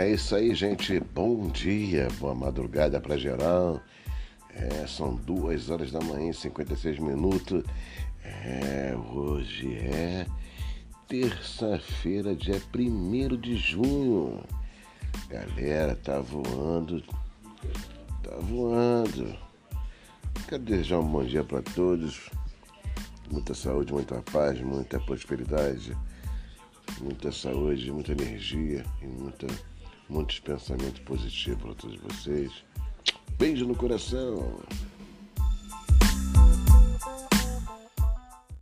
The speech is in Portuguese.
É isso aí, gente. Bom dia, boa madrugada para geral. É, são duas horas da manhã e 56 minutos. É, hoje é terça-feira, dia 1 de junho. Galera, tá voando. Tá voando. Quero desejar um bom dia para todos. Muita saúde, muita paz, muita prosperidade, muita saúde, muita energia e muita muitos pensamentos positivos para todos vocês. Beijo no coração.